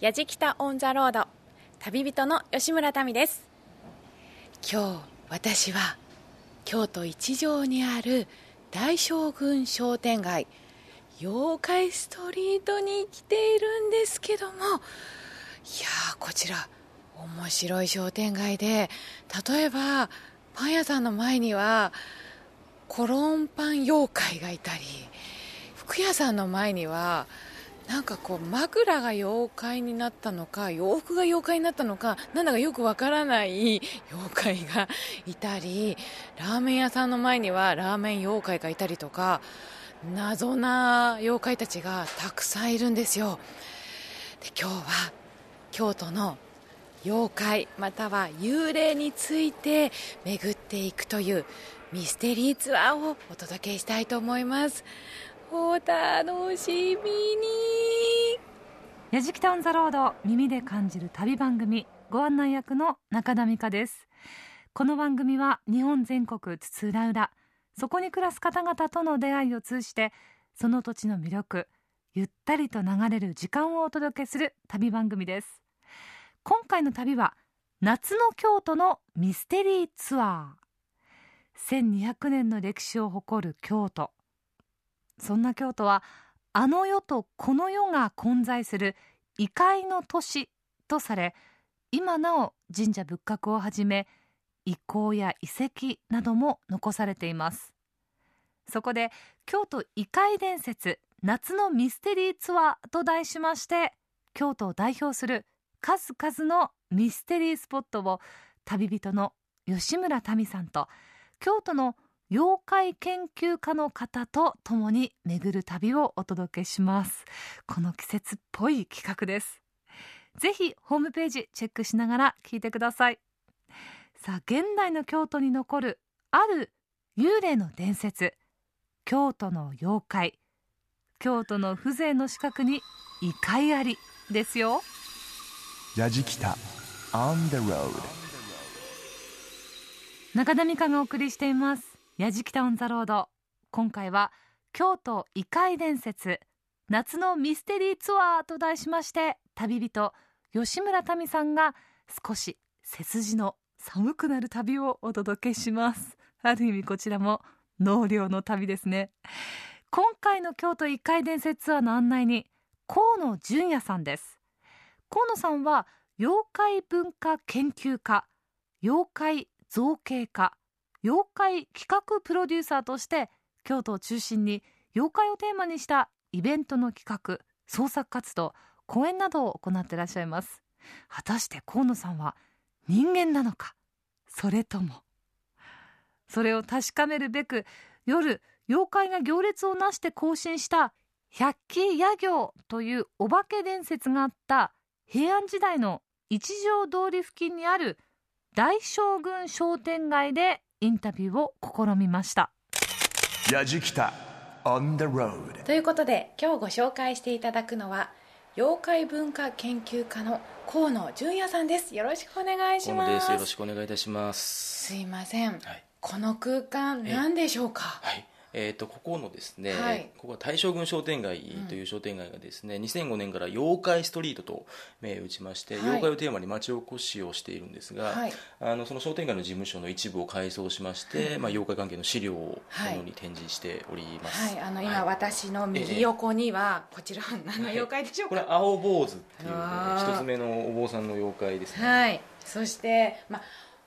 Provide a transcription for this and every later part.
やじきたオンザロード。旅人の吉村民です。今日私は京都一条にある大将軍商店街妖怪ストリートに来ているんですけどもいやこちら面白い商店街で例えばパン屋さんの前にはコロンパン妖怪がいたり服屋さんの前にはなんかこう枕が妖怪になったのか洋服が妖怪になったのかなんだかよくわからない妖怪がいたりラーメン屋さんの前にはラーメン妖怪がいたりとか謎な妖怪たちがたくさんいるんですよ。で今日は京都の妖怪または幽霊について巡っていくというミステリーツアーをお届けしたいと思います。お楽しみに。やじきたオンザロード耳で感じる旅番組ご案内役の中田美香です。この番組は日本全国津々浦々そこに暮らす方々との出会いを通じてその土地の魅力ゆったりと流れる時間をお届けする旅番組です。今回の旅は夏の京都のミステリーツアー。1200年の歴史を誇る京都。そんな京都はあの世とこの世が混在する異界の都市とされ今なお神社仏閣をはじめ遺構や遺跡なども残されています。そこで京都異界伝説夏のミステリーツアーと題しまして京都を代表する数々のミステリースポットを旅人の吉村民さんと京都の妖怪研究家の方と共に巡る旅をお届けします。この季節っぽい企画です。ぜひホームページチェックしながら聞いてください。さあ現代の京都に残るある幽霊の伝説。京都の妖怪。京都の風情の近くに異界ありですよ。やじきた On the road 中田美香がお送りしていますやじきたオンザロード今回は京都異界伝説夏のミステリーツアーと題しまして旅人吉村民さんが少し背筋の寒くなる旅をお届けします。ある意味こちらも納涼の旅ですね。今回の京都異界伝説ツアーの案内に河野純也さんです。河野さんは妖怪文化研究家妖怪造形家妖怪企画プロデューサーとして京都を中心に妖怪をテーマにしたイベントの企画創作活動講演などを行っていらっしゃいます。果たして河野さんは人間なのか？それとも。それを確かめるべく夜妖怪が行列をなして行進した百鬼夜行というお化け伝説があった平安時代の一条通り付近にある大将軍商店街でインタビューを試みました。やじきた On the road ということで今日ご紹介していただくのは妖怪文化研究家の河野純也さんです。よろしくお願いし河野ですます。よろしくお願いいたします。すいません、はい。この空間何でしょうか？はいえー、とここのですね、はい。ここは大将軍商店街という商店街がですね、2005年から妖怪ストリートと銘打ちまして、はい。妖怪をテーマに町おこしをしているんですが、はい。あのその商店街の事務所の一部を改装しまして、まあ、妖怪関係の資料をこはいのように展示しております、はい、あの今、はい。私の右横には、こちら何の妖怪でしょうか、これ青坊主っていう、ね一つ目のお坊さんの妖怪ですね、はい、そして、ま、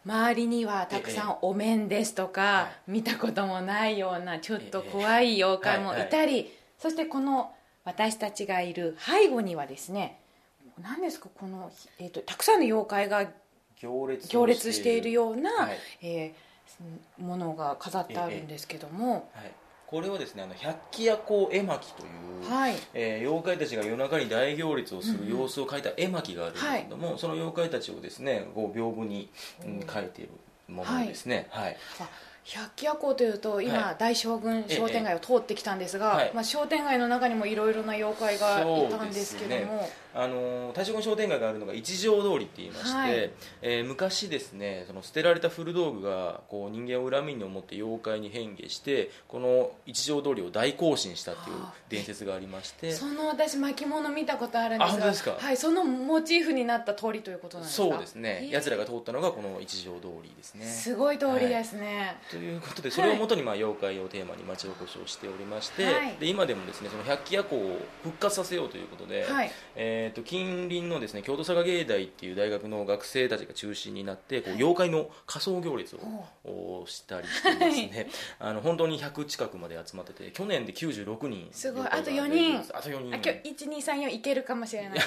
周りにはたくさんお面ですとか、はい見たこともないようなちょっと怖い妖怪もいたり、そしてこの私たちがいる背後にはですね何ですかこの、えー、とたくさんの妖怪が行列を行列しているような、はい。えーものが飾ってあるんですけども、はい、これはですねあの百鬼夜行絵巻という、はい。えー妖怪たちが夜中に大行列をする様子を描いた絵巻があるんですけども、その妖怪たちをですねこう屏風に、うん、描いているものですね。はい、あ百鬼夜行というと今、はい。大将軍商店街を通ってきたんですが、はい。まあ、商店街の中にもいろいろな妖怪がいたんですけども、あの大将軍商店街があるのが一条通りって言いまして、はい。えー昔ですねその捨てられた古道具がこう人間を恨みに思って妖怪に変化してこの一条通りを大行進したっていうはあ伝説がありまして。その私巻物見たことあるんですがはい、そのモチーフになった通りということなんですか？そうですね。奴らが通ったのがこの一条通りですね。すごい通りですね、ということでそれをもとにまあ妖怪をテーマに町おこしをしておりまして、はい。で今でもですねその百鬼夜行を復活させようということで、はい。えー、と近隣のですね京都佐賀芸大っていう大学の学生たちが中心になってこう妖怪の仮装行列をおしたりしてですね、あの本当に100近くまで集まってて去年で96人。すごい。あと4人。あと4人。あ今日1234いけるかもしれない。い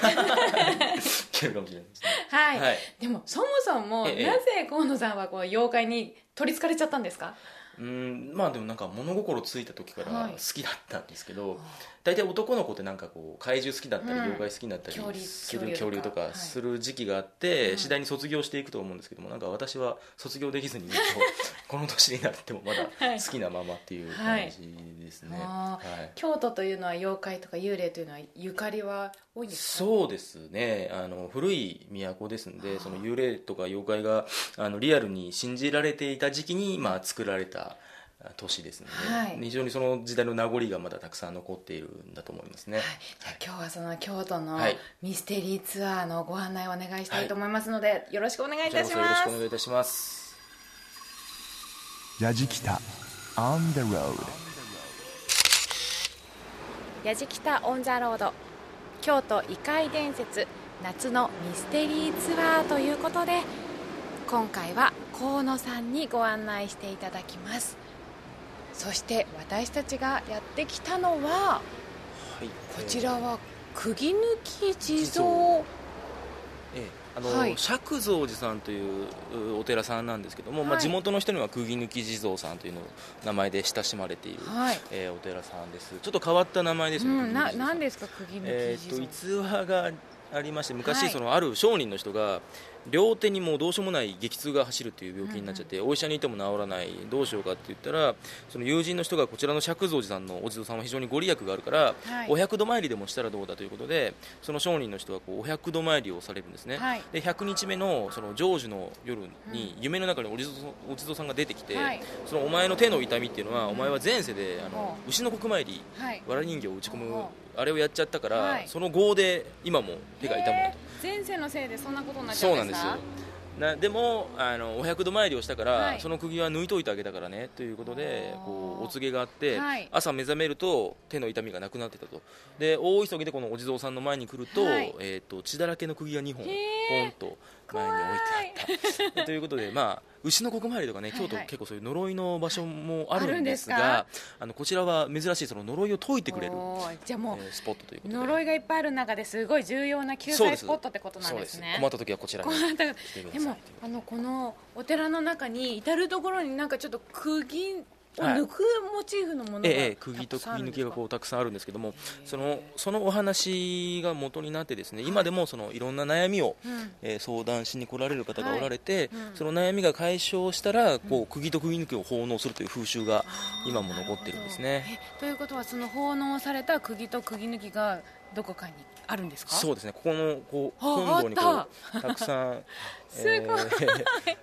けるかもしれないですね。はい、はい。でもそもそも、ええ。なぜ河野さんはこう妖怪に取りつかれちゃったんですか？うんまあでもなんか物心ついた時からはい。好きだったんですけど、大体男の子ってなんかこう怪獣好きだったり、うん。妖怪好きになったりする恐竜とか。する時期があって、うん。次第に卒業していくと思うんですけどもなんか私は卒業できずに この年になってもまだはい。好きなままっていう感じですね、はい。京都というのは妖怪とか幽霊というのはゆかりは多いんですか？そうですね。あの古い都ですんでその幽霊とか妖怪があのリアルに信じられていた時期に、まあ、作られた都市ですので、はい。非常にその時代の名残がまだたくさん残っているんだと思いますね、はい、じゃあ今日はその京都のはい。ミステリーツアーのご案内をお願いしたいと思いますので、よろしくお願いいたしこちらこそよろしますくお願いいたします。ヤジキタ on the road やじきた on the road。京都異界伝説夏のミステリーツアーということで今回は河野さんにご案内していただきますそして私たちがやってきたのははいこちらは釘抜き地蔵。ええあの、はい。釈蔵寺さんといううお寺さんなんですけども、まあ、はい。地元の人には釘抜き地蔵さんというの名前で親しまれている、はい、えーお寺さんです。ちょっと変わった名前ですよね、うん、な釘抜き地蔵。さ何ですか釘抜えー、とき地蔵、逸話がありまして昔、はい。そのある商人の人が両手にもうどうしようもない激痛が走るという病気になっちゃって、お医者にいても治らないどうしようかって言ったらその友人の人がこちらの釈蔵寺さんのお地蔵さんは非常にご利益があるから、はい。お百度参りでもしたらどうだということでその商人の人はこうお百度参りをされるんですね、はい。で100日目のその成就の夜に夢の中にお地蔵お地蔵さんが出てきて、はい。そのお前の手の痛みっていうのは、お前は前世であのほ牛の国参りはい。わら人形を打ち込むほあれをやっちゃったから、はい。その業で今も手が痛むんだへー前世のせいでそんなことになとっちゃそううんなんですよ。なでもあのお百度参りをしたから、はい。その釘は抜いといてあげたからねということでこうお告げがあって、はい。朝目覚めると手の痛みがなくなってたと。で大急ぎでこのお地蔵さんの前に来ると,、はい。えー、と血だらけの釘が2本ポンと前に置いてあった。ということで、まあ、牛の国参りとかね、京都結構そういう呪いの場所もあるんですがあのこちらは珍しいその呪いを解いてくれる、じゃあもう、えースポットということで。呪いがいっぱいある中ですごい重要な救済スポットってことなんですね。困った時はこちらでもあのこのお寺の中に至る所になんかちょっと釘を抜くモチーフのものがええええ、釘と釘抜きがこううたくさんあるんですけどもそのそのお話が元になってですね今でもそのいろんな悩みを、うん。えー相談しに来られる方がおられて、はい。うん。その悩みが解消したらこう釘と釘抜きを奉納するという風習が今も残ってるんですね。えということはその奉納された釘と釘抜きがどこかにあるんですか？そうですね。ここのこうあ本堂にこあうたくさん すごい。ー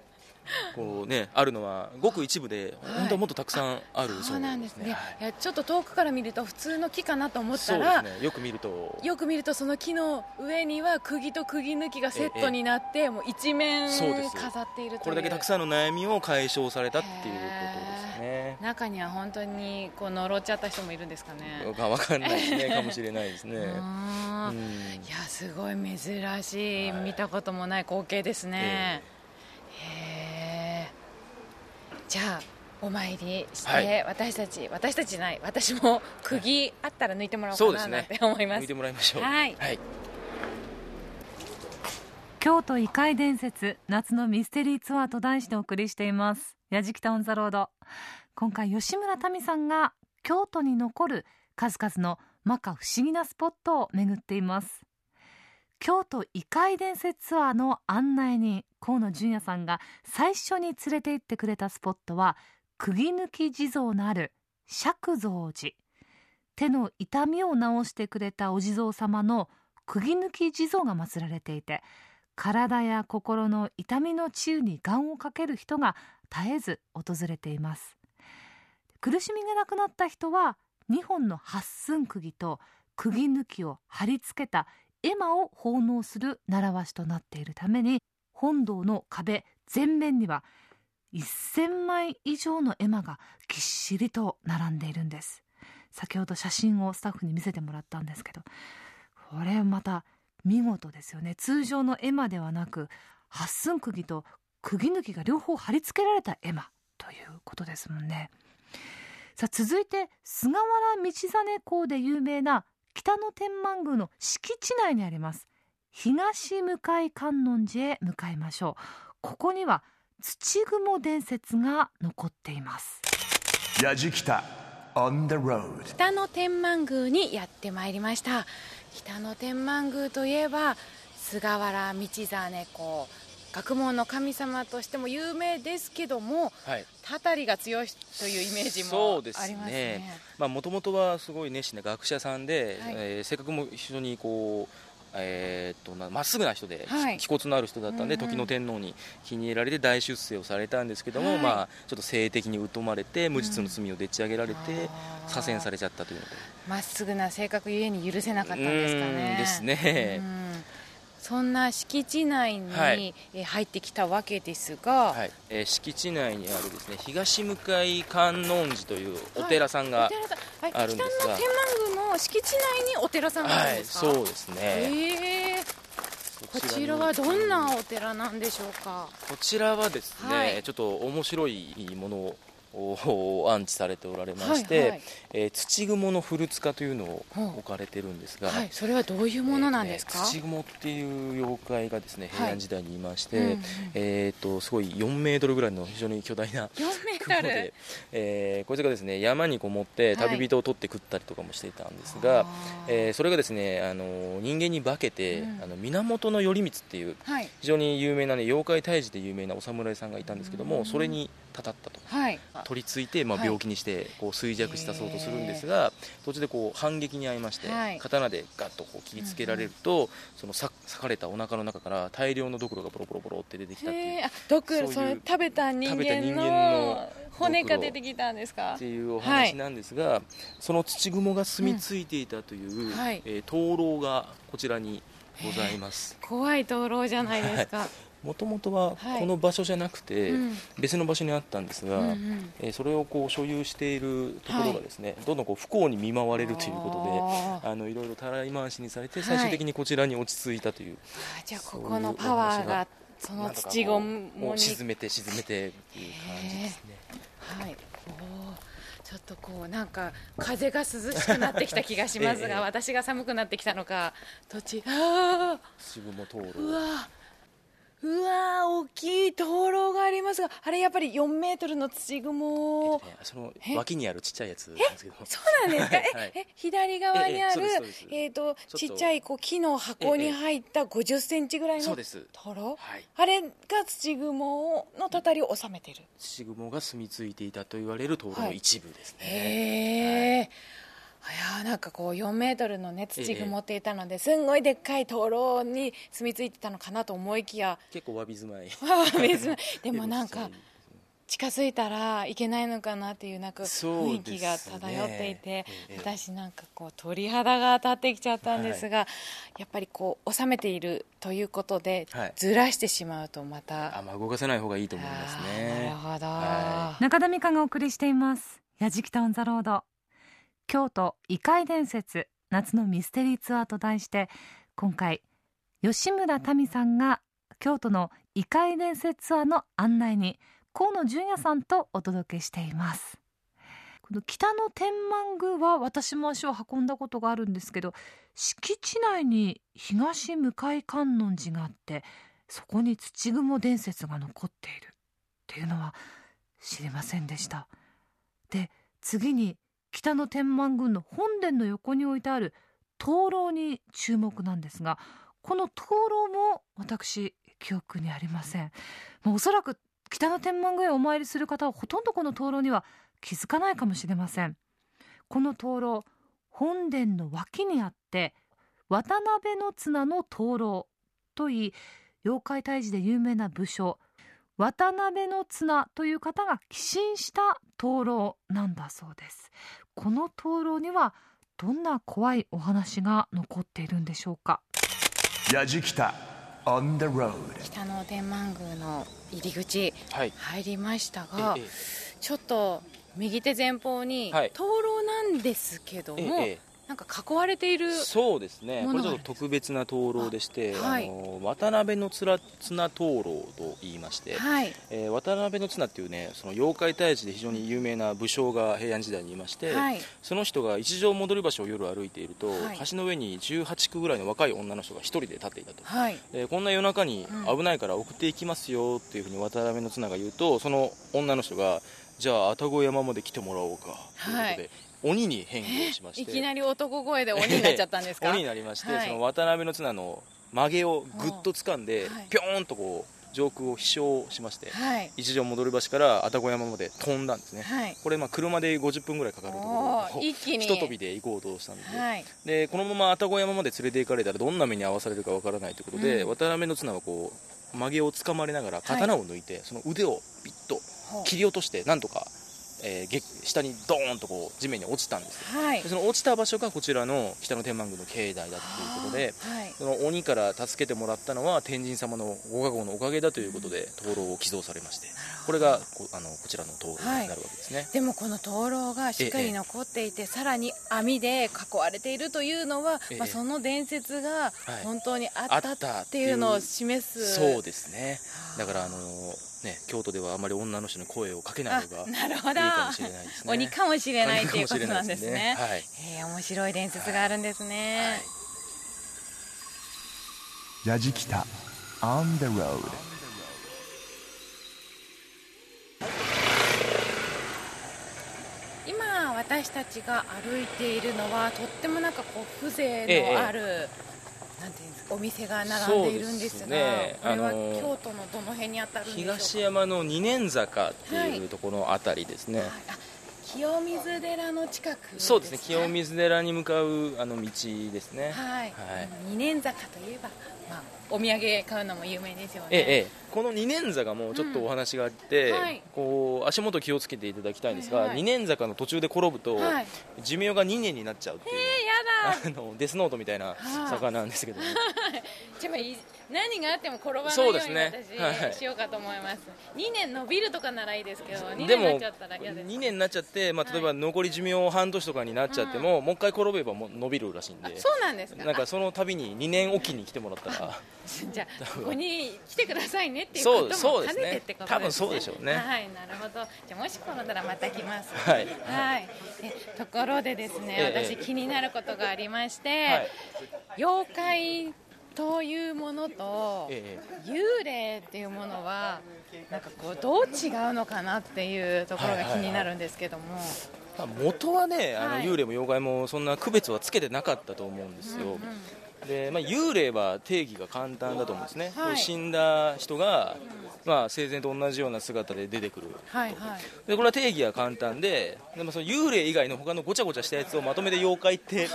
こうねあるのはごく一部で、はい。本当はもっとたくさんあるそうなんですね、はい。いやちょっと遠くから見ると普通の木かなと思ったそうでら、すね。よく見ると。よく見るとその木の上には釘と釘抜きがセットになって、もう一面飾っているという。これだけたくさんの悩みを解消されたっていうことですね。中には本当にこう呪っちゃった人もいるんですかね。が分かんないですね。かもしれないですね、うん。いやすごい珍しい、はい。見たこともない光景ですね、へえじゃあお参りして、はい。私たち私たちない私も釘あったら抜いてもらおうかななんて思います。見てもらいましょう。はい。はい、京都異界伝説夏のミステリーツアーと題してお送りしています。やじきたオンザロード。今回吉村民さんが京都に残る数々の摩訶不思議なスポットを巡っています。京都異界伝説ツアーの案内人河野純也さんが最初に連れて行ってくれたスポットは釘抜き地蔵のある釈蔵寺。手の痛みを治してくれたお地蔵様の釘抜き地蔵が祀られていて体や心の痛みの治癒に願をかける人が絶えず訪れています。苦しみがなくなった人は2本の八寸釘と釘抜きを貼り付けた絵馬を奉納する習わしとなっているために本堂の壁全面には1000枚以上の絵馬がぎっしりと並んでいるんです。先ほど写真をスタッフに見せてもらったんですけどこれまた見事ですよね。通常の絵馬ではなく八寸釘と釘抜きが両方貼り付けられた絵馬ということですもんね。さあ続いて菅原道真公で有名な北野天満宮の敷地内にあります。東向観音寺へ向かいましょう。ここには土雲伝説が残っています。やじきた on the road 北野天満宮にやってまいりました。北野天満宮といえば菅原道真公学問の神様としても有名ですけども、はい、たたりが強いというイメージもありますね。もともとはすごい熱心な学者さんで、はい、えー、性格も非常にこうえー、っとまっすぐな人で、はい、気骨のある人だったんで、うんうん、時の天皇に気に入られて大出世をされたんですけども、はい、まあ、ちょっと性的に疎まれて無実の罪をでっち上げられて、左遷されちゃったというので。まっすぐな性格ゆえに許せなかったんですかね。ですね。そんな敷地内に、はい、え入ってきたわけですが、はい。えー、敷地内にあるですね東向観音寺というお寺さんがあるんですが、はい、北の天満宮の敷地内にお寺さんがあるんですか、はい、そうですね、えー、こちらはどんなお寺なんでしょうか？こちらはですね、はい、ちょっと面白いものを安置されておられまして、はいはい、えー、土雲の古塚というのを置かれてるんですが、はい、それはどういうものなんですか、えー、土雲っていう妖怪がですね平安時代にいまして、はいうんうん、えーと、すごい4メートルぐらいの非常に巨大な 雲で、えー、こいつがですね山にこもって旅人を取って食ったりとかもしていたんですが、はい、えー、それがですねあの人間に化けて、うん、あの源頼光っていう、非常に有名な、ね、妖怪退治で有名なお侍さんがいたんですけども、うん、それにたたったと、はい、取り付いて、まあ、病気にしてこう衰弱したそうとするんですが、途中でこう反撃に遭いまして、刀でガッとこう切りつけられると、その裂かれたお腹の中から大量のドクロがボロボロボロって出てきたっていうドクロそれ食べた人間の骨が出てきたんですか？っていうお話なんですが、その土雲が住み着いていたという、うんはい、えー、灯籠がこちらにございます、怖い灯籠じゃないですか、もともとはこの場所じゃなくて別の場所にあったんですが、はいえそれをこう所有しているところがですね、はい、どんどんこう不幸に見舞われるということであのいろいろたらい回しにされて最終的にこちらに落ち着いたという、はい、じゃあここのパワーがその土雲に。沈めて沈めてっていう感じですね。はい。ちょっとこうなんか風が涼しくなってきた気がしますが、ええ、私が寒くなってきたのか土地。ああうわうわ大きい灯籠がありますがあれやっぱり4メートルの土雲、えっとね、その脇にあるちっちゃいやつなんですけど。そうなんですか、はい、え？左側にあるえっ、ー、とちっちゃいこう木の箱に入った50センチぐらいの灯籠、はい、あれが土雲のたたりを収めている。土雲が住み着いていたと言われる灯籠の一部ですね、はい、へえ、いやなんかこう4メートルのね土蜘蛛っていたので、すんごいでっかい灯籠に住み着いてたのかなと思いきや。結構わび住まい。でもなんか近づいたらいけないのかなっていうなんか雰囲気が漂っていて、ねえ。私なんかこう鳥肌が立ってきちゃったんですが、はい、やっぱりこう収めているということで、はい、ずらしてしまうとまた。あんま動かせない方がいいと思いますね。なるほど、はい、中田美香がお送りしています「やじきた on the road」京都異界伝説夏のミステリーツアーと題して今回吉村民さんが京都の異界伝説ツアーの案内に河野純也さんとお届けしています。この北の天満宮は私も足を運んだことがあるんですけど敷地内に東向観音寺があってそこに土雲伝説が残っているっていうのは知りませんでした。で次に北の天満宮の本殿の横に置いてある灯籠に注目なんですがこの灯籠も私記憶にありません、おそらく北の天満宮へお参りする方はほとんどこの灯籠には気づかないかもしれません。この灯籠本殿の脇にあって渡辺の綱の灯籠といい妖怪退治で有名な武将渡辺の綱という方が寄進した灯籠なんだそうです。この灯籠にはどんな怖いお話が残っているんでしょうか？やじきた on the road 北の天満宮の入り口はい。入りましたが、ええちょっと右手前方にはい。灯籠なんですけども、えええなんか囲われているそうですね。これちょっと特別な灯籠でして、あはい。あの渡辺の綱綱灯籠と言いまして、はい。えー渡辺の綱っていうねその妖怪退治で非常に有名な武将が平安時代にいまして、はい。その人が一条戻り橋を夜歩いていると、はい。橋の上に18区ぐらいの若い女の人が一人で立っていたと、はい。でこんな夜中にうん。危ないから送っていきますよっていうふうに渡辺の綱が言うとその女の人がじゃあ愛宕山まで来てもらおうかということで、はい鬼に変化しまして。いきなり男声で鬼になっちゃったんですか？鬼になりまして、はい。その渡辺の綱の曲げをぐっと掴んで、はい。ぴょーんとこう上空を飛翔しまして、はい。一条戻り橋から愛宕山まで飛んだんですね、はい。これまあ車で50分ぐらいかかるところ一気に。ひと飛びで行こうとしたんで,、はい。でこのまま愛宕山まで連れて行かれたらどんな目に遭わされるかわからないということで、うん。渡辺の綱はこう曲げを掴まれながら刀を抜いて、その腕をピッと切り落としてなんとか、えーげ下にドーンとこう地面に落ちたんですよ。はい。でその落ちた場所がこちらの北の天満宮の境内だということではい。その鬼から助けてもらったのは天神様のご加護のおかげだということで灯籠を寄贈されましてこれがこあのこちらの灯籠になるわけですね、でもこの灯籠がしっかり残っていて、さらに網で囲われているというのは、ええ。まあ、その伝説がはい。本当にああっったたっていうのを示す。そうですね。だからあのね京都ではあまり女の人に声をかけない方があなるほど。いいかもしれないですね。鬼かもしれないっていうことなんですね。はい。えー面白い伝説があるんですね、やじきた on the road 今私たちが歩いているのはとってもなんかこう風ええ情のある、なんていうんですかお店が並んでいるんですがね。これは京都のどの辺にあたるんでしょうか？東山の二年坂っていうところのあたりですね、はい。あ清水寺の近くそうですね。清水寺に向かうあの道ですね。はい、はい。二年坂といえば、まあ、お土産買うのも有名ですよね。ええええ、この二年坂もちょっとお話があって、うんはい。こう足元気をつけていただきたいんですが、はい。はい。二年坂の途中で転ぶと、はい。寿命が2年になっちゃうっていう、あのデスノートみたいな坂なんですけども、でもい何があっても転ばないようにですね。私、はい。しようかと思います。2年伸びるとかならいいですけど2でも年になっちゃったら嫌です。2年になっちゃって、まあ、例えば残り寿命半年とかになっちゃっても、もう一回転べばもう伸びるらしいんであそうなんですか？なんかその度に2年おきに来てもらったら じゃあここに来てくださいねっていうことも兼ねてってことですね。多分そうでしょうね。はいなるほど。じゃあもし転んだらまた来ます。はい。はい。えところでですね、ええ。私気になることがありまして、はい。妖怪というものと、え幽霊っていうものはなんかこうどう違うのかなっていうところが気になるんですけども、まあ元はねあのはい。幽霊も妖怪もそんな区別はつけてなかったと思うんですよ、でまあ、幽霊は定義が簡単だと思うんですね、はい。死んだ人が、まあ、生前と同じような姿で出てくる。はいはい。でこれは定義は簡単ででもその幽霊以外の他のごちゃごちゃしたやつをまとめて妖怪って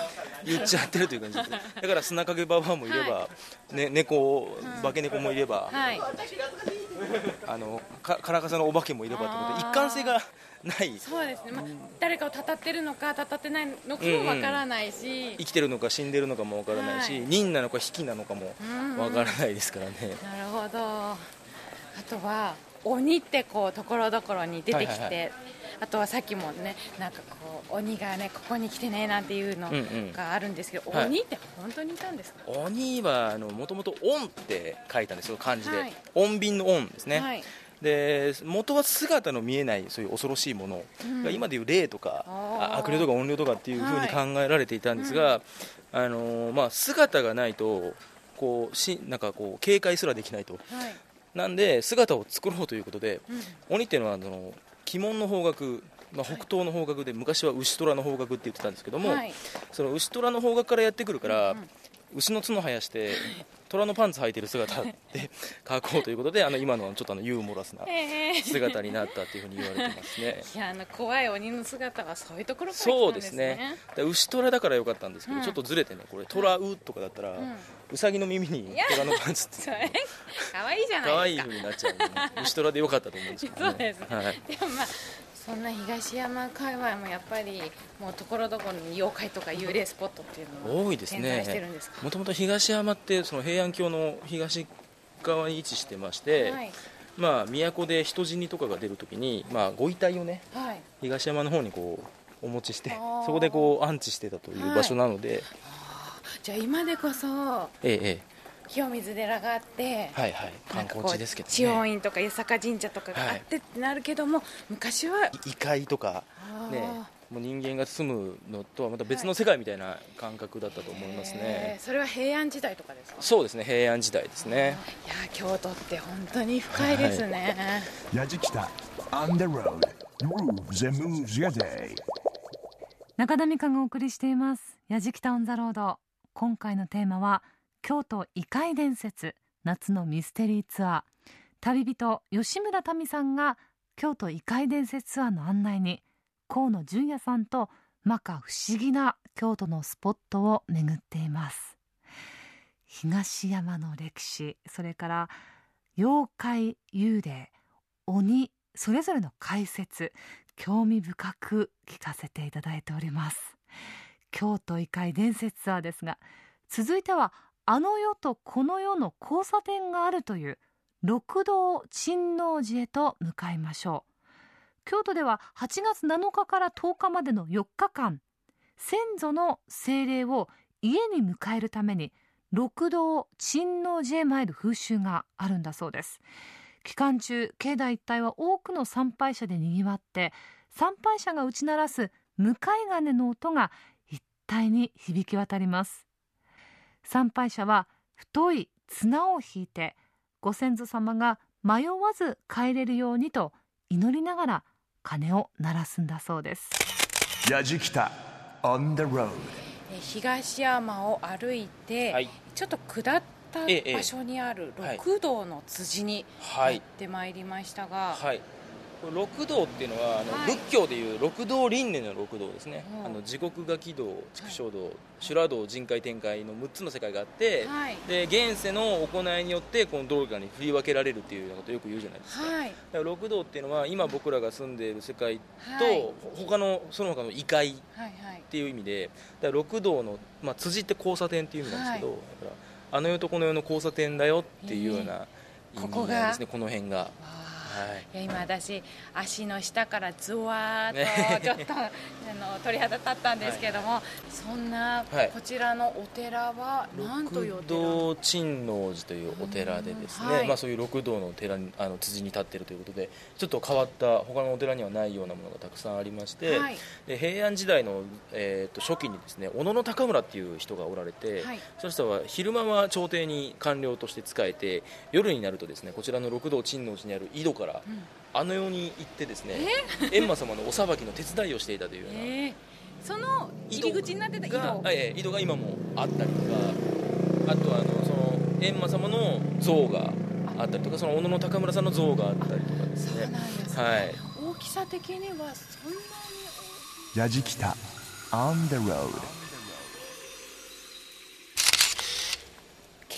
言っちゃってるという感じです。だから砂影ババアもいれば、はね、猫化け猫もいれば、はい。あのかカラカサのお化けもいればということで一貫性がない。そうですね、まあ、誰かをたたってるのかたたってないのかもわからないし、生きてるのか死んでるのかもわからないし、はい。人なのか引きなのかもわからないですからね、なるほど。あとは鬼ってこうところどころに出てきて、はいはいはあとはさっきもねなんかこう鬼がねここに来てねなんていうのうんうん。があるんですけど、はい。鬼って本当にいたんですか、鬼はもともと「恩」って書いたんですよ漢字で、はい。穏便の「恩」ですね、はいで元は姿の見えないそういう恐ろしいものが、今でいう霊とか悪霊とか怨霊とかっていうふうに考えられていたんですが、あのーまあ、姿がないとこうしなんかこう警戒すらできないと。はい。なんで姿を作ろうということで、うん。鬼っていうのはその鬼門の方角、まあ、北東の方角で昔は牛虎の方角って言ってたんですけども、はい。その牛虎の方角からやってくるから、牛の角生やして虎のパンツ履いてる姿で描こうということであの今のはちょっとあのユーモラスなええ。姿になったっていうふうに言われてますね。いやあの怖い鬼の姿はそういうところから来そうでたんですすね。ねで牛虎だからよかったんですけど、うん。ちょっとずれてねこれ虎うとかだったら、うさぎの耳に虎のパンツって。可愛いじゃ可ないですか。愛い風になっちゃう。ね、牛虎でよかったと思うんですけどね。そうですね、はい、でもまあそんな東山界隈もやっぱりもうところどころに妖怪とか幽霊スポットっていうのは多いですね。もともと東山ってその平安京の東側に位置してまして、はい。まあ都で人死にとかが出るときに、まあ、ご遺体をねはい。東山の方にこうお持ちしてそこでこう安置してたという場所なので、じゃあ今でこそえええ清水寺があってえはいはい。観光地ですけど千代ね院とか八坂神社とかがあってってなるけども、昔は異界とかねもう人間が住むのとはまた別の世界みたいな感覚だったと思いますへねー、それは平安時代とかですか？そうですね平安時代ですね。いや京都って本当に深いですね、Yajikita on the road. Grooves and moves your day. 中田美香がお送りしています。やじきたオンザロード今回のテーマは京都異界伝説夏のミステリーツアー旅人吉村民さんが京都異界伝説ツアーの案内に河野純也さんと摩訶不思議な京都のスポットを巡っています。東山の歴史それから妖怪幽霊鬼それぞれの解説興味深く聞かせていただいております。京都異界伝説ツアーですが続いてはあの世とこの世の交差点があるという六道珍王寺へと向かいましょう。京都では8月7日から10日までの4日間先祖の精霊を家に迎えるために六道珍王寺へ参る風習があるんだそうです。期間中境内一帯は多くの参拝者でにぎわって参拝者が打ち鳴らす向かい鐘の音が一帯に響き渡ります。参拝者は太い綱を引いてご先祖様が迷わず帰れるようにと祈りながら鐘を鳴らすんだそうです。Yajikita on the road え東山を歩いて、はい。ちょっと下ったええ場所にあるはい。六道の辻にはい。やってまいりましたが、はい六道っていうのはあの、はい。仏教でいう六道輪廻の六道ですね、うん。あの地獄餓鬼道畜生道、修羅道人海天界の6つの世界があって、はい。で現世の行いによってこの道路に振り分けられるっていうようなことをよく言うじゃないですか、はい。だから六道っていうのは今僕らが住んでいる世界と、他のその他の異界っはいはい。ていう意味でだから六道の、まあ、辻って交差点っていう意味なんですけど、はい。だからあの世とこの世の交差点だよっていうような意ここが味なんですね、この辺が。はい。いや今私足の下からズワーねっとちょっと、あの鳥肌立ったんですけども、そんなはい。こちらのお寺は何というお六寺道珍王寺というお寺でですね、うんはい。まあ、そういう六道の寺にあの辻に立っているということでちょっと変わった他のお寺にはないようなものがたくさんありまして、はい。で平安時代の、えー、と初期にですね小野の高村っていう人がおられて、はい。その人は昼間は朝廷に官僚として仕えて夜になるとですねこちらの六道珍王寺にある井戸から、あの世に行ってですね閻魔 様のお裁きの手伝いをしていたというような。え。ーその入り口になってた井戸がええ井戸が今もあったりとかあとはあのその閻魔様の像があったりとかその小野の高村さんの像があったりとかですね。ね、はい。大きさ的にはそんなに Yajikita on the road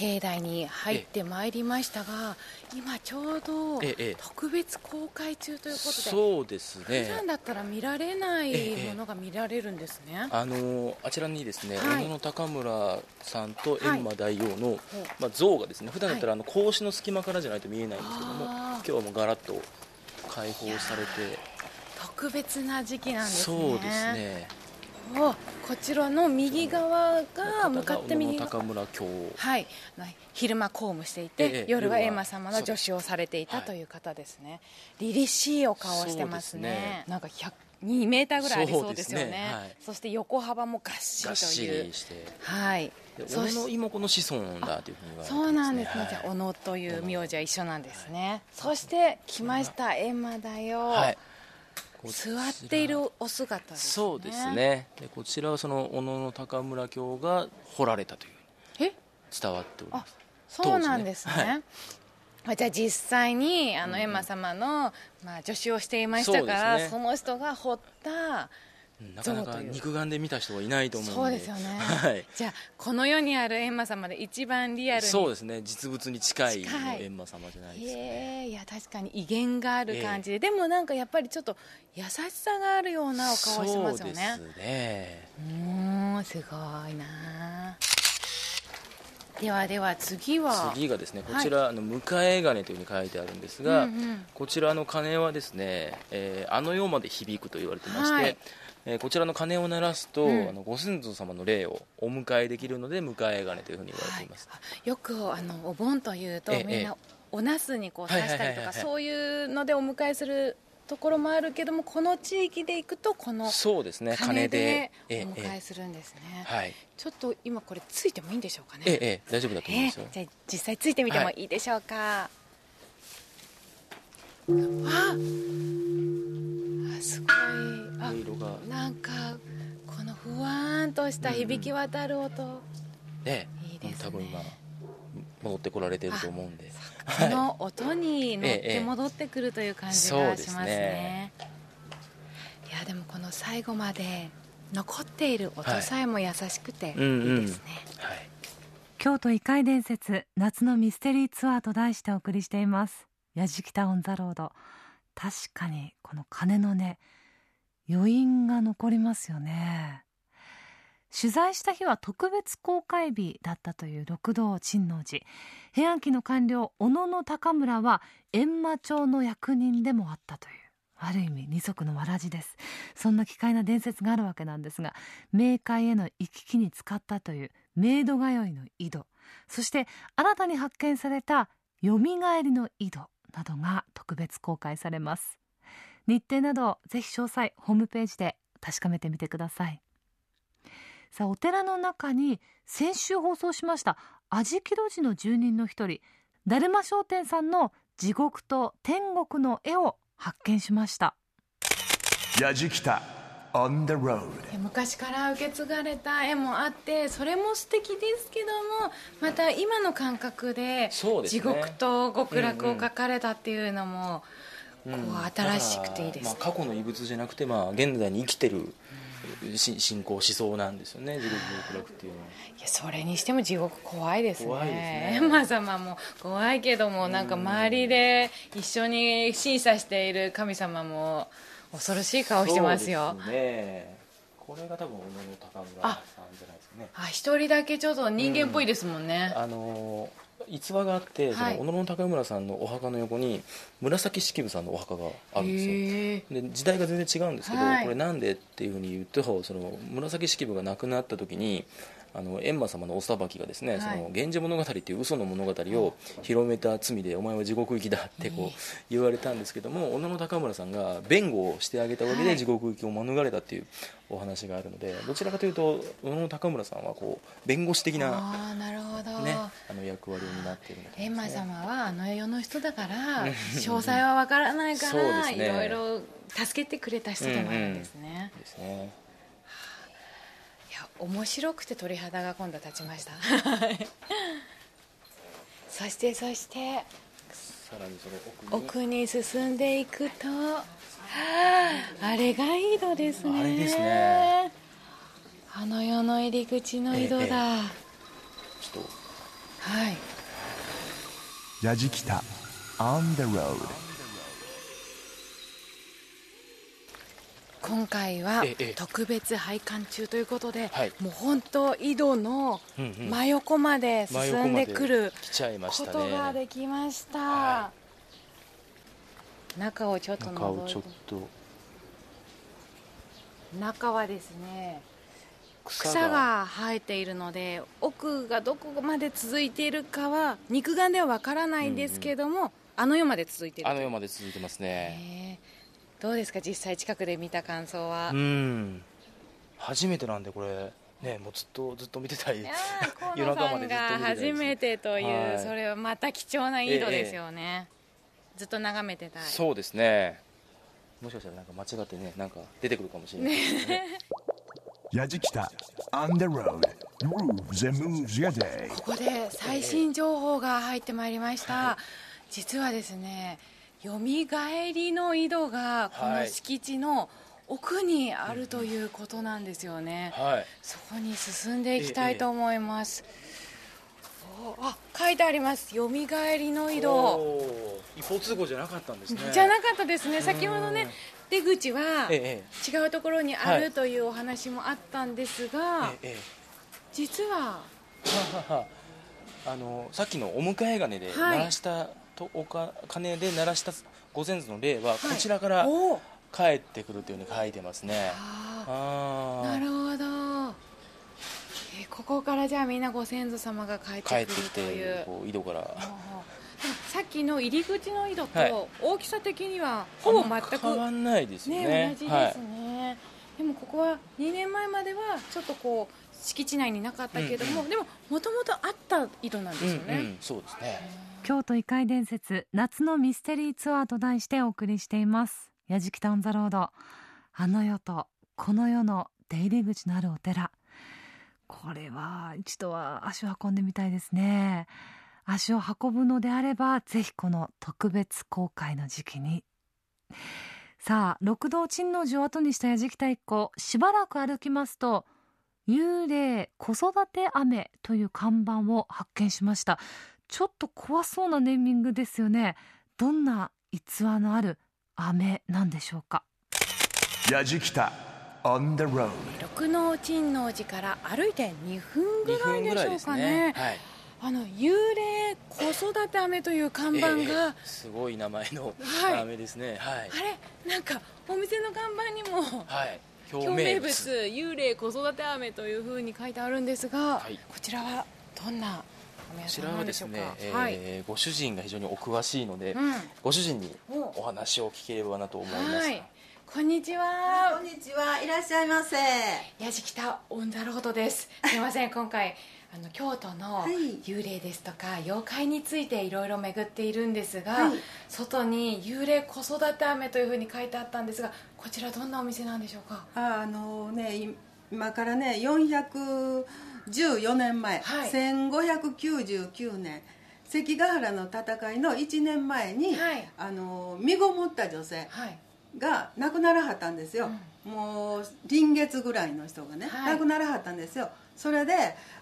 境内に入ってまいりましたが、今ちょうどええ。ええ特別公開中ということで、そうです普ね段だったら見られないええものが見られるんですね。あのあちらにですね、はい。小野の高村さんと閻魔大王の、ほう。まあ、像がですね普段だったらあの格子の隙間からじゃないと見えないんですけども、あー。今日はもうガラッと開放されて。特別な時期なんですね。そうですねおこちらの右側が向かって右側。はい、まあ昼間公務していて、ええ夜は夜は閻魔様の助手をされていたという方ですね、凛々しいお顔をしてますね。なんか100 2メーターぐらいありそうですよね。そして横幅もがっしりという。りして。はい。小野の妹の子孫だというふうに言われてます、ね、そうなんです。ね、はいじゃあ小野という名字は一緒なんですね、そして来ました。閻魔だよ、はい座らっているお姿ですね。そうですね。でこちらはその小野の高村京が掘られたというえ？伝わっております。そうなんですね。ね。あじゃあ実際にあのエンマ様の、まあ、助手をしていましたからそ,、ね。の人が彫ったうんなかなか肉眼で見た人はいないと思うんで。そうですよね、はい。じゃあこの世にあるエンマ様で一番リアルに。そうですね。実物に近い閻魔様じゃないですかね。いや確かに威厳がある感じで、でもなんかやっぱりちょっと優しさがあるようなお顔してますよね。そうですね。うーんすごいな。ではでは次は。次がですねこはい。ちら、あの迎え鐘というふうに書いてあるんですが、うんうん。こちらの鐘はですね、えーあの世まで響くと言われてまして、はいえーこちらの鐘を鳴らすと、うん。あのご先祖様の霊をお迎えできるので迎え鐘というふうに言われています、はい。よくあのお盆というと、ええみんなおなすにこう刺したりとはいはいはいはい。かそういうのでお迎えするところもあるけどもこの地域で行くとこのそうですね。鐘鐘ででおええ。迎ええするんですね、えはい。ちょっと今これついてもいいんでしょうかね。ええええ。大丈夫だと思いえますよ、じゃあ実際ついてみてもはい。いいでしょうか、ああすごい。あ音色が。なんかこのふわーんとした響き渡る音、ねいいですね。多分今戻ってこられてると思うんで。この音に乗っええええて戻ってくるという感じがしますね。ね。いやでもこの最後まで残っている音さえも優しくていいですね、うんうんはい。京都異界伝説夏のミステリーツアーと題してお送りしています矢敷北オンザロード。確かにこの鐘の音余韻が残りますよね。取材した日は特別公開日だったという六道珍王寺。平安期の官僚小野の高村は閻魔町の役人でもあったという。ある意味二足のわらじです。そんな奇怪な伝説があるわけなんですが冥界への行き来に使ったというメイド通いの井戸。そして新たに発見されたよみがえりの井戸。などが特別公開されます。日程などぜひ詳細ホームページで確かめてみてください。さあお寺の中に先週放送しました味木路寺の住人の一人だるま商店さんの地獄と天国の絵を発見しました。やじきた。On the road. 昔から受け継がれた絵もあってそれも素敵ですけどもまた今の感覚で地獄と極楽を描かれたっていうのも、こう新しくていいですね。だからまあ、過去の遺物じゃなくて、まあ、現代に生きてるし信仰思想なんですよね地獄極楽っていうのは。いやそれにしても地獄怖いですね。怖いですね。マ様も怖いけどもなんか周りで一緒に審査している神様も恐ろしい顔してますよ。そうですね。これが多分小野の高村さんじゃないですかね。あ一人だけちょっと人間っぽいですもんね、あの逸話があって、はい。その小野の高村さんのお墓の横に紫式部さんのお墓があるんですよ。で時代が全然違うんですけど、はい。これなんでっていうふうに言うとその紫式部が亡くなった時にあの閻魔様のお裁きがですね「はい。その源氏物語」っていう嘘の物語を広めた罪でお前は地獄行きだってこう言われたんですけども小野の高村さんが弁護をしてあげたわけはい。で地獄行きを免れたっていうお話があるのでどちらかというと小野の高村さんはこう弁護士的な、ああなるほど、ね、あの役割を担っているんだとエンマ思いますね様はあの世の人だから 詳細はわからないから、ね。いろいろ助けてくれた人でもあるんですね、ですね面白くて鳥肌が今度立ちました。そしてそしてさらにその奥に。奥に進んでいくとはあ あれが井戸ですね。あれですね。あの世の入り口の井戸だ、ええちょっとはい。やじきた。On the road 今回はええ特別拝観中ということで、はい。もう本当井戸のうんうん。真横まで進んでくるこたね。とができました、は中をちょっと中をちょっ覗いてと。中はですね草草が生えているので奥がどこまで続いているかは肉眼ではわからないんですけども、あの世まで続いているあの世まで続いてますね。へーどうですか実際近くで見た感想は、うん。初めてなんでこれ。ねもうずっとずっと見てたい。夜中までずっと見てたい。初めてという、はい。それはまた貴重な井戸ですよね、ずっと眺めてたい。そうですね。もしかしたらなんか間違ってねなんか出てくるかもしれない。ですねやじきた。On the road. Grooves and moves your day. ここで最新情報が入ってまいりました、実はですねよみがえりの井戸がこの敷地の奥にあるということなんですよね、はい。そこに進んでいきたいと思います、おあ書いてあります。よみがえりの井戸。一方通行じゃなかったんですね。じゃなかったですね。先ほどね出口はええ違うところにあはいるというお話もあったんですが、えええ実はははは。あのさっきのお迎え金ではい鳴らしたとおか金で鳴らしたご先祖の霊はこちらから帰ってくるというふうに書いてますね。あああー。なるほど。えここからじゃあみんなご先祖様が帰ってくる帰ってきというてこう井戸から。さっきの入り口の井戸はい。と大きさ的にはほぼ全く変わんないですよね。ね同じですはい。ね、でもここは2年前まではちょっとこう敷地内になかったけども、うんでももともとあった井戸なんですよね、うんうん、そうですね京都異界伝説夏のミステリーツアーと題してお送りしています。矢敷タウンザロード。あの世とこの世の出入り口のあるお寺。これは一度は足を運んでみたいですね。足を運ぶのであればぜひこの特別公開の時期に。さあ六道珍王寺を後にした矢敷太一行。しばらく歩きますと幽霊子育て雨という看板を発見しました。ちょっと怖そうなネーミングですよね。どんな逸話のある飴なんでしょうか？Yajikita on the road. 六能珍王寺から歩いて2分ぐ2らいでしょうかね。ね。はい。あの幽霊子育て飴という看板が、ええすごい名前のはい。飴ですね。はい。あれ？なんかお店の看板にもはい。表名物幽霊子育て飴というふうに書いてあるんですが、はい。こちらはどんな飴こちらはでんですね、えーはい、ご主人が非常にお詳しいので、うん。ご主人におお話を聞ければなと思います、はい。こんにちこはんにちは、いらっしゃいませ。矢敷北オンザロードです。すいません。今回 あの京都のはい。幽霊ですとか妖怪についていろいろ巡っているんですが、はい。外に幽霊子育て飴というふうに書いてあったんですがこちらどんなお店なんでしょうか？ああのね、い今からね、414年前、はい。1599年、関ヶ原の戦いの1年前に、はい。あの身ごもった女性はい。が亡くならはったんですよ、もう臨月ぐらいの人がね、はい。亡くならはったんですよ。それで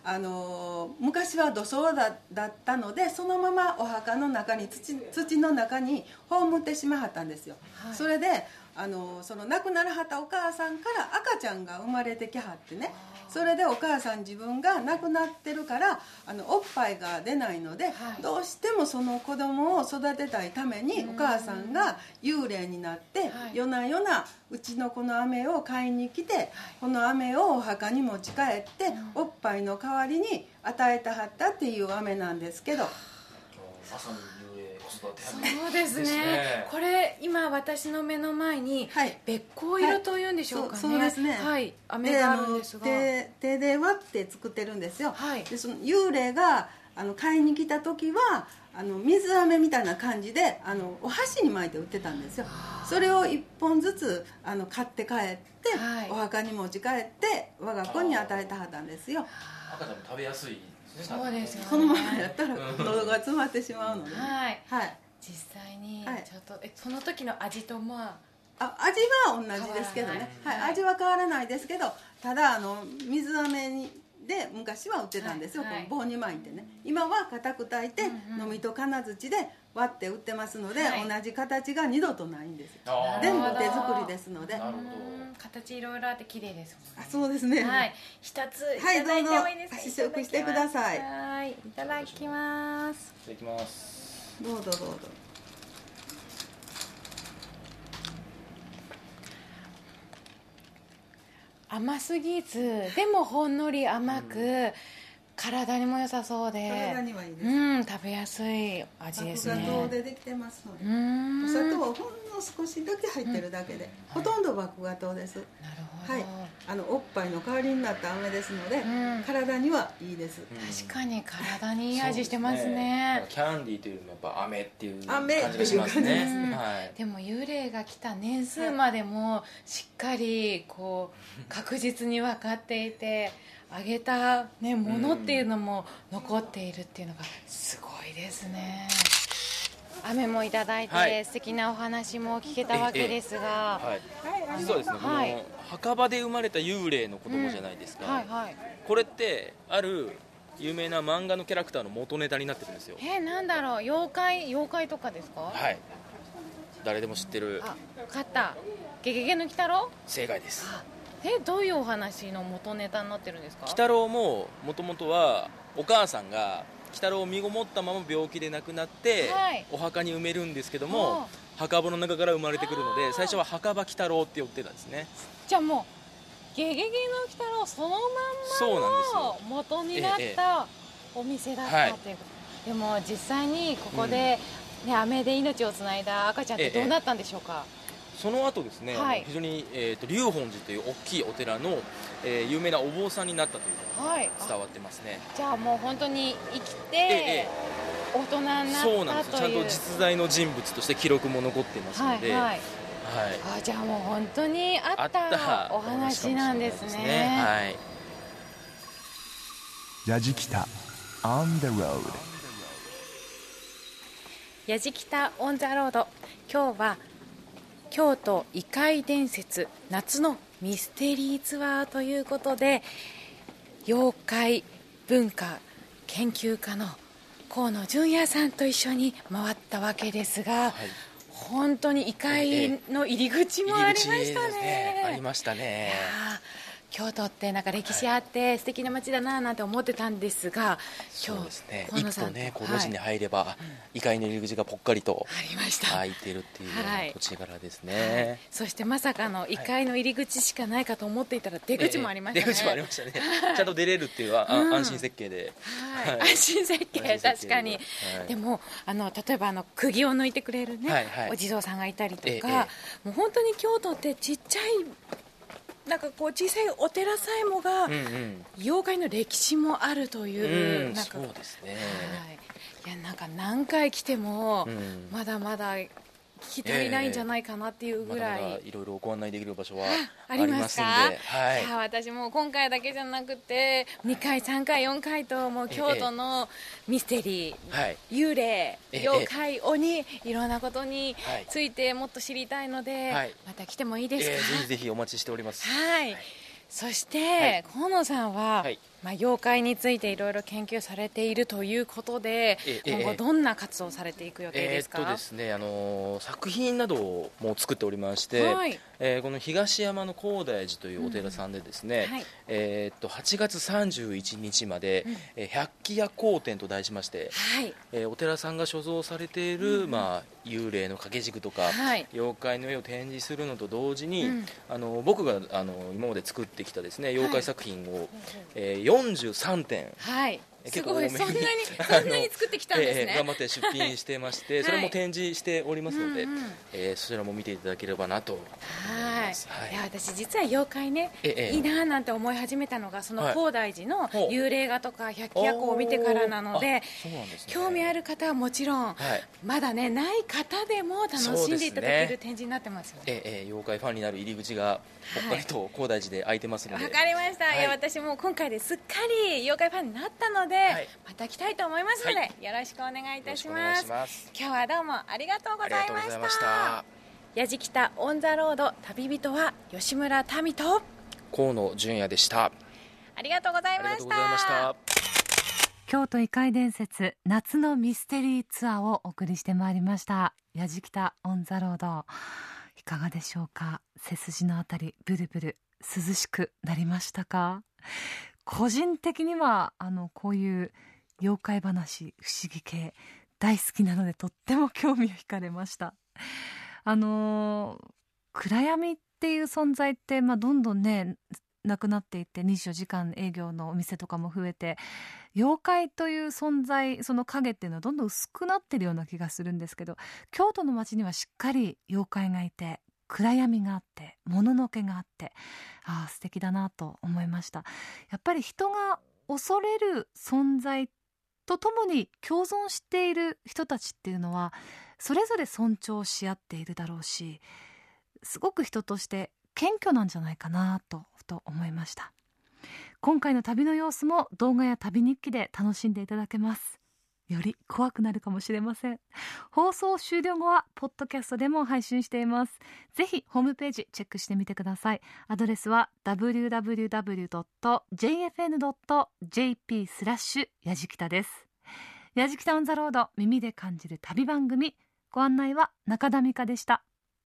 あの昔は土葬だだったのでそのままお墓の中に土土の中に葬ってしまはったんですよ、はい。それであのその亡くならはったお母さんから赤ちゃんが生まれてきはってね。それでお母さん自分が亡くなってるからあのおっぱいが出ないので、はい。どうしてもその子供を育てたいためにお母さんが幽霊になって、はい。夜な夜なうちのこの飴を買いに来て、この飴をお墓に持ち帰って、おっぱいの代わりに与えたはったっていう飴なんですけど。まさに幽霊子育てそうですね。これ今私の目の前に、はい。べっこう色というんでしょうかね、そうそうですね。はい。飴があるんですが。手手で割って作ってるんですよ、はいでその幽霊があの買いに来た時はあの水飴みたいな感じであのお箸に巻いて売ってたんですよそれを1本ずつあの買って帰って、はいお墓に持ち帰って我が子に与えたはったんですよ赤ちゃんも食べやすいそうですよね。このままやったら喉が詰まってしまうので、はい。はい。実際にはい。ちょっと、えその時の味とまあ味は同じですけどね。変わらない。はい、味は変わらないですけどただあの水飴にで昔は売ってたんですよ、はい。はいこう棒に巻いてね。今は固く炊いて、うんうん。飲みと金槌で割って売ってますので、はい。同じ形が二度とないんです全部手作りですので。形いろいろあって綺麗ですもんね。そうですね。はい。一ついはいただいてもいいですか、どうぞ試食してください。はいいただきます。いただきます。どうぞどうぞ。甘すぎずでもほんのり甘く、体にも良さそうで。体にはいいです。うん食べやすい味です麦芽糖ねでできてますので、うーん。お砂糖はほんの少しだけ入ってるだけで、ほとんど麦芽糖です。なるほど、はい。あのおっぱいの代わりになった飴ですので、ん。体にはいいです、確かに体にいい味してますね。キャンディーというよりもやっぱ飴っていう飴感じがしますっていうね。感じですね。はい。でも幽霊が来た年数までもしっかりこう確実に分かっていてあげた、ね、ものっていうのも残っているっていうのがすごいですね。雨もいただいて、はい。素敵なお話も聞けたわけですが、はい、実はですね、はい。この墓場で生まれた幽霊の子供じゃないですか、はいはい。これってある有名な漫画のキャラクターの元ネタになってるんですよ。えなんだろう。妖怪妖怪とかですか？はい。誰でも知ってる。あ勝った。ゲゲゲの鬼太郎？正解ですえどういうお話の元ネタになってるんですか？鬼太郎ももともとはお母さんが鬼太郎を身ごもったまま病気で亡くなって、はい。お墓に埋めるんですけどあも墓場の中から生まれてくるので最初は墓場鬼太郎って呼ってたんですね。じゃあもうゲゲゲの鬼太郎そのまんまのよ。元になっええたお店だったっていうこと、でも実際にここで、ね、飴で命をつないだ赤ちゃんってどうなったんでしょうか、その後ですね、はい。非常に、えー、と龍本寺という大きいお寺の、えー有名なお坊さんになったというのがはい。伝わってますね、じゃあもう本当に生きて、ええ大人になったという。そうなんです。よちゃんと実在の人物として記録も残っていますので、はいはい。はい。あじゃあもう本当にああっったたお話なんですね。お話かもしれない。はいヤジキタ on the road やじきた on the road 今日は京都異界伝説夏のミステリーツアーということで妖怪文化研究家の河野純也さんと一緒に回ったわけですが、本当に異界の入り口もありました入り口ですね。ありましたね京都ってなんか歴史あって素敵な街だななんて思ってたんですが、そうですね。一歩ねこうはい。路地に入れば、異界の入り口がぽっかりとありました、開いてるっていう土地柄ですね、そしてまさかの1階の入り口しかないかと思っていたら出口もありましたね、ええ出口もありましたね。ちゃんと出れるっていうあうん。安心設計で、はい。はい。安心設計確かに、はいで。もあの例えばあの釘を抜いてくれるね、はいはいお地蔵さんがいたりとか、もう本当に。京都ってちっちゃいなんかこう小さいお寺さえもが、うんうん。妖怪の歴史もあるという、うんなんかそうですね、はい、いやなんか何回来ても、うん。まだまだ聞き足りないんじゃないかなっていうまぐらい、だまだいろいろご案内できる場所はあありりますすんで、はい。や私も今回だけじゃなくて2回3回4回ともう京都のミステリー、はい。幽霊ええ妖怪鬼いろんなことにはい。ついてもっと知りたいので、はい。また来てもいいですか、えーぜひぜひお待ちしております。はい、そして、はい。河野さんは、はいまあ、妖怪についていろいろ研究されているということで、ええ今後どんな活動をされていく予定えーっですか、とですね、あのー作品なども作っておりまして、はい。えーこの東山の高大寺というお寺さんでですね、はい。えーっと8月31日まで、えー百鬼夜行展と題しまして、はい。えーお寺さんが所蔵されている、まあ、幽霊の掛け軸とか、はい。妖怪の絵を展示するのと同時に、うん。あの僕があの今まで作ってきたですね妖怪作品を、えー43点。はい。えすごい。結構多めにそんなに そんなに作ってきたんですね、ええ頑張って出品してまして、はい。それも展示しておりますので、うんうん。えーそちらも見ていただければなと。思いはい。い。いや私実は妖怪ね、ええ。いいななんて思い始めたのがそのはい。高大寺の幽霊画とか百鬼夜行を見てからなので興味ある方はもちろん、はい。まだねない方でも楽しんでいただける展示になってますよね。ええええ妖怪ファンになる入り口がぽっかりと高大寺で開いてますので、わかりました、はいい、や私も今回ですっかり妖怪ファンになったので、はい。また来たいと思いますので、はよろしくお願いいたします。今日はどうもありがとうございましたやじきたオンザロード旅人は吉村民と河野純也でした。ありがとうございました。京都異界伝説夏のミステリーツアーをお送りしてまいりました。やじきたオンザロードいかがでしょうか？背筋のあたりブルブル涼しくなりましたか？個人的にはあのこういう妖怪話不思議系大好きなのでとっても興味を惹かれましたあの暗闇っていう存在って、まあ、どんどんねなくなっていって24時間営業のお店とかも増えて妖怪という存在その影っていうのはどんどん薄くなってるような気がするんですけど京都の街にはしっかり妖怪がいて暗闇があって物のけがあってああ素敵だなと思いました。やっぱり人が恐れる存在とともに共存している人たちっていうのはそれぞれ尊重し合っているだろうしすごく人として謙虚なんじゃないかなとふと思いました。今回の旅の様子も動画や旅日記で楽しんでいただけます。より怖くなるかもしれません。放送終了後はポッドキャストでも配信しています。ぜひホームページチェックしてみてください。アドレスは www.jfn.jp スラッシュやじきたですやじきたオンザロード耳で感じる旅番組ご案内は中田美香でした。